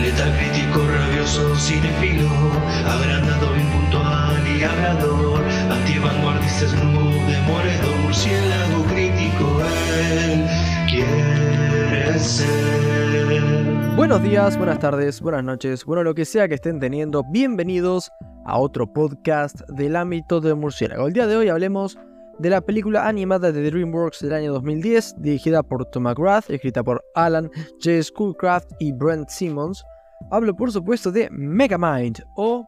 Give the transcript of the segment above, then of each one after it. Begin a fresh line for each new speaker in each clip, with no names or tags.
Letal crítico, rabioso, cinefilo, agrandado, impuntual y hablador, antivanguardista, snoop, demoledor, murciélago crítico, él quiere ser.
Buenos días, buenas tardes, buenas noches, bueno, lo que sea que estén teniendo, bienvenidos a otro podcast del ámbito de murciélago. El día de hoy hablemos de la película animada de DreamWorks del año 2010, dirigida por Tom McGrath, escrita por Alan J. Schoolcraft y Brent Simmons. Hablo por supuesto de Megamind o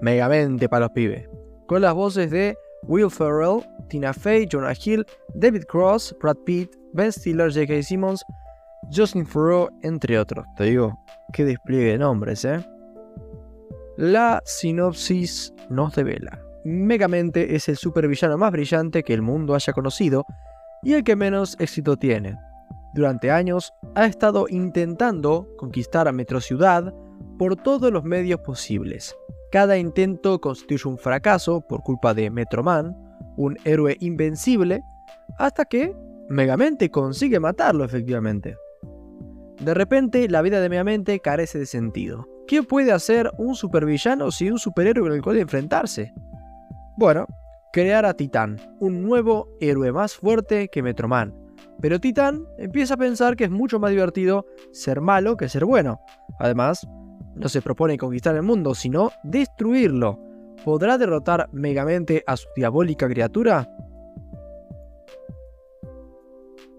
Megamente para los pibes, con las voces de Will Ferrell, Tina Fey, Jonah Hill, David Cross, Brad Pitt, Ben Stiller, J.K. Simmons, Justin Furrow, entre otros. Te digo, qué despliegue de nombres, ¿eh? La sinopsis nos devela. Megamente es el supervillano más brillante que el mundo haya conocido y el que menos éxito tiene. Durante años ha estado intentando conquistar a Metro Ciudad por todos los medios posibles. Cada intento constituye un fracaso por culpa de Metroman, un héroe invencible, hasta que Megamente consigue matarlo efectivamente. De repente, la vida de Megamente carece de sentido. ¿Qué puede hacer un supervillano sin un superhéroe con el cual enfrentarse? Bueno, crear a Titán, un nuevo héroe más fuerte que Metroman. Pero Titán empieza a pensar que es mucho más divertido ser malo que ser bueno. Además, no se propone conquistar el mundo, sino destruirlo. ¿Podrá derrotar Megamente a su diabólica criatura?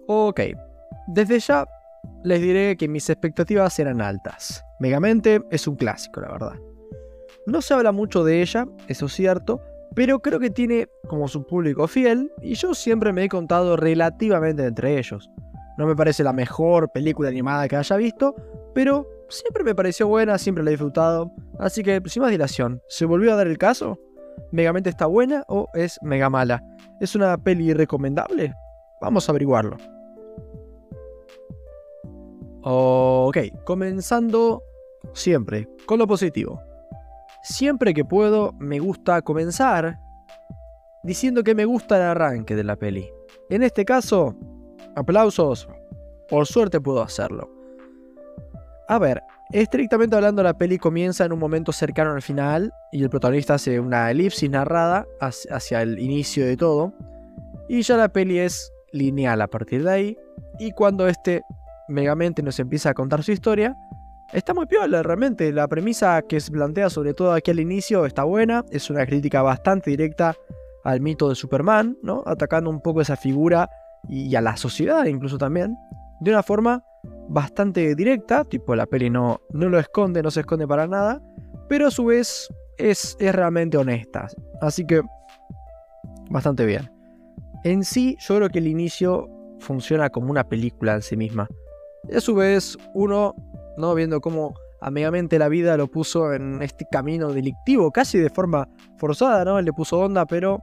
Ok, desde ya les diré que mis expectativas eran altas. Megamente es un clásico, la verdad. No se habla mucho de ella, eso es cierto, pero creo que tiene como su público fiel y yo siempre me he contado relativamente entre ellos. No me parece la mejor película animada que haya visto, pero siempre me pareció buena, siempre la he disfrutado, así que sin más dilación, ¿se volvió a dar el caso? ¿Megamente está buena o es mega mala? ¿Es una peli recomendable? Vamos a averiguarlo. Ok, comenzando siempre con lo positivo. Siempre que puedo, me gusta comenzar diciendo que me gusta el arranque de la peli. En este caso, aplausos. Por suerte puedo hacerlo. A ver, estrictamente hablando, la peli comienza en un momento cercano al final y el protagonista hace una elipsis narrada hacia el inicio de todo. Y ya la peli es lineal a partir de ahí. Y cuando este megamente nos empieza a contar su historia, Está muy piola, realmente. La premisa que se plantea, sobre todo aquí al inicio, está buena. Es una crítica bastante directa al mito de Superman, ¿no? Atacando un poco esa figura y a la sociedad incluso también. De una forma bastante directa, tipo la peli no, no lo esconde, no se esconde para nada. Pero a su vez es, es realmente honesta. Así que bastante bien. En sí, yo creo que el inicio funciona como una película en sí misma. Y a su vez, uno ¿no? Viendo cómo amigamente la vida lo puso en este camino delictivo, casi de forma forzada, ¿no? Le puso onda, pero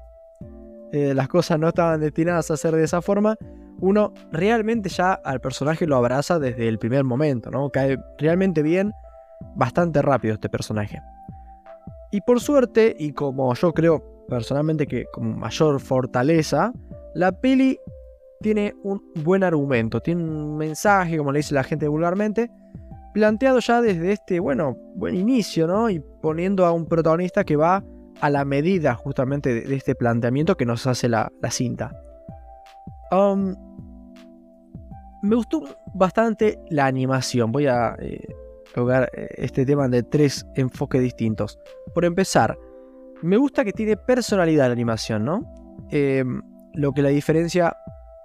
eh, las cosas no estaban destinadas a ser de esa forma. Uno realmente ya al personaje lo abraza desde el primer momento, ¿no? Cae realmente bien, bastante rápido este personaje. Y por suerte, y como yo creo personalmente que con mayor fortaleza, la peli tiene un buen argumento, tiene un mensaje, como le dice la gente vulgarmente, planteado ya desde este, bueno, buen inicio, ¿no? Y poniendo a un protagonista que va a la medida justamente de, este planteamiento que nos hace la, cinta. Um, me gustó bastante la animación. Voy a eh, eh, este tema de tres enfoques distintos. Por empezar, me gusta que tiene personalidad la animación, ¿no? Em, lo que la diferencia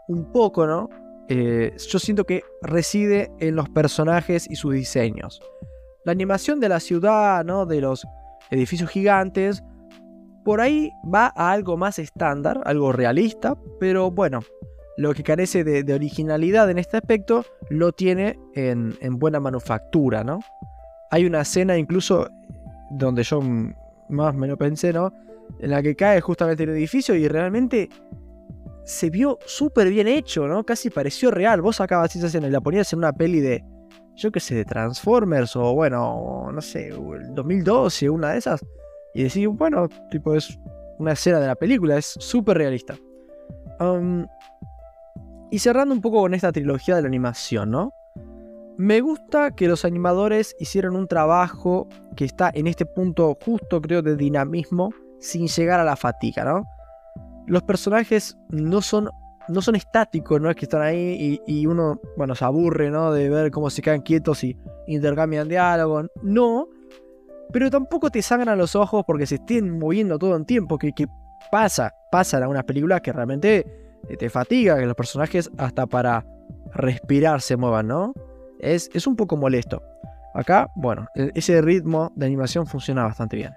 un poco, ¿no? Eh, yo siento que reside en los personajes y sus diseños. La animación de la ciudad, ¿no? de los edificios gigantes, por ahí va a algo más estándar, algo realista, pero bueno, lo que carece de, originalidad en este aspecto lo tiene en, buena manufactura, ¿no? Hay una escena incluso donde yo más me lo pensé, ¿no? En la que cae justamente el edificio y realmente se vio súper bien hecho, ¿no? Casi pareció real. Vos sacabas esa escena y la ponías en una peli de, yo qué sé, de Transformers o bueno, no sé, el 2012, una de esas. Y decís, bueno, tipo es una escena de la película, es súper realista. y cerrando un poco con esta trilogía de la animación, ¿no? Me gusta que los animadores hicieron un trabajo que está en este punto justo, creo, de dinamismo, sin llegar a la fatiga, ¿no? Los personajes no son, no son estáticos, no es que están ahí y, uno, bueno, se aburre, ¿no? De ver cómo se quedan quietos y intercambian diálogo. No, pero tampoco te sangran los ojos porque se estén moviendo todo en tiempo, que, que pasa, pasa en algunas películas que realmente eh, te fatiga, que los personajes hasta para respirar se muevan, ¿no? Es, es un poco molesto. Acá, bueno, e, ese ritmo de animación funciona bastante bien.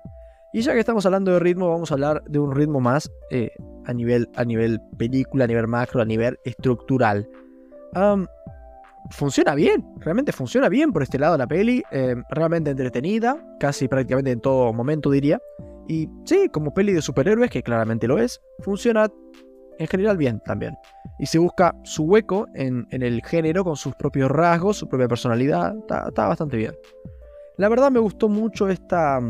Y ya que estamos hablando de ritmo, vamos a hablar de un ritmo más eh, a, nivel, a nivel película, a nivel macro, a nivel estructural funciona bien, realmente funciona bien por este lado la peli, eh, realmente entretenida, casi prácticamente en todo momento diría. Y sí, como peli de superhéroes, que claramente lo es, funciona en general bien también. Y se busca su hueco en, el género con sus propios rasgos, su propia personalidad, está, bastante bien. La verdad me gustó mucho esta,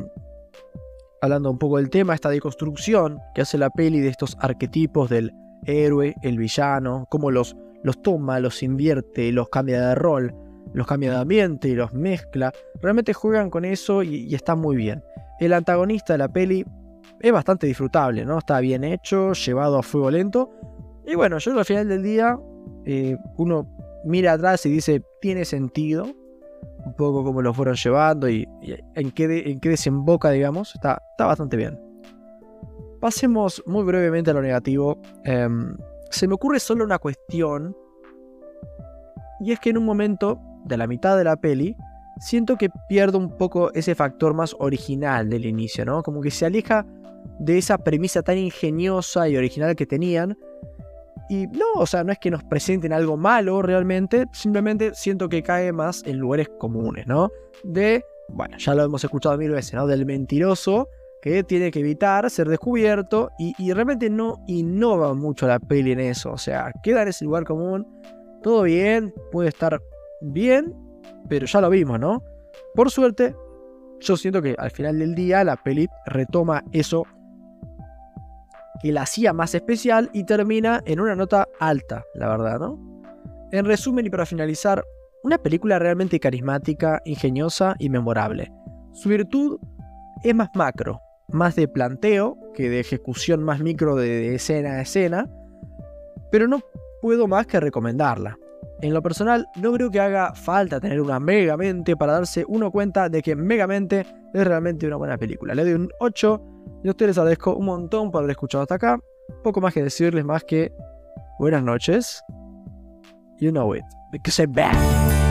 hablando un poco del tema, esta deconstrucción que hace la peli de estos arquetipos del héroe, el villano, como los los toma, los invierte, los cambia de rol, los cambia de ambiente y los mezcla. Realmente juegan con eso y, está muy bien. El antagonista de la peli es bastante disfrutable, ¿no? Está bien hecho, llevado a fuego lento. Y bueno, yo al final del día, eh, uno mira atrás y dice, tiene sentido. Un poco como lo fueron llevando y, en, qué en, qué desemboca, digamos. Está, está bastante bien. Pasemos muy brevemente a lo negativo. Em, se me ocurre solo una cuestión. Y es que en un momento de la mitad de la peli, siento que pierdo un poco ese factor más original del inicio, ¿no? Como que se aleja de esa premisa tan ingeniosa y original que tenían. Y no, o sea, no es que nos presenten algo malo realmente, simplemente siento que cae más en lugares comunes, ¿no? De, bueno, ya lo hemos escuchado mil veces, ¿no? Del mentiroso que tiene que evitar ser descubierto y, realmente no innova mucho la peli en eso, o sea, queda en ese lugar común, todo bien, puede estar bien, pero ya lo vimos, ¿no? Por suerte, yo siento que al final del día la peli retoma eso que la hacía más especial y termina en una nota alta, la verdad, ¿no? En resumen y para finalizar, una película realmente carismática, ingeniosa y memorable. Su virtud es más macro, más de planteo que de ejecución más micro de, escena a escena, pero no puedo más que recomendarla. En lo personal, no creo que haga falta tener una Megamente para darse uno cuenta de que Megamente es realmente una buena película. Le doy un 8 y a ustedes les agradezco un montón por haber escuchado hasta acá. Poco más que decirles más que buenas noches. You know it, because I'm back.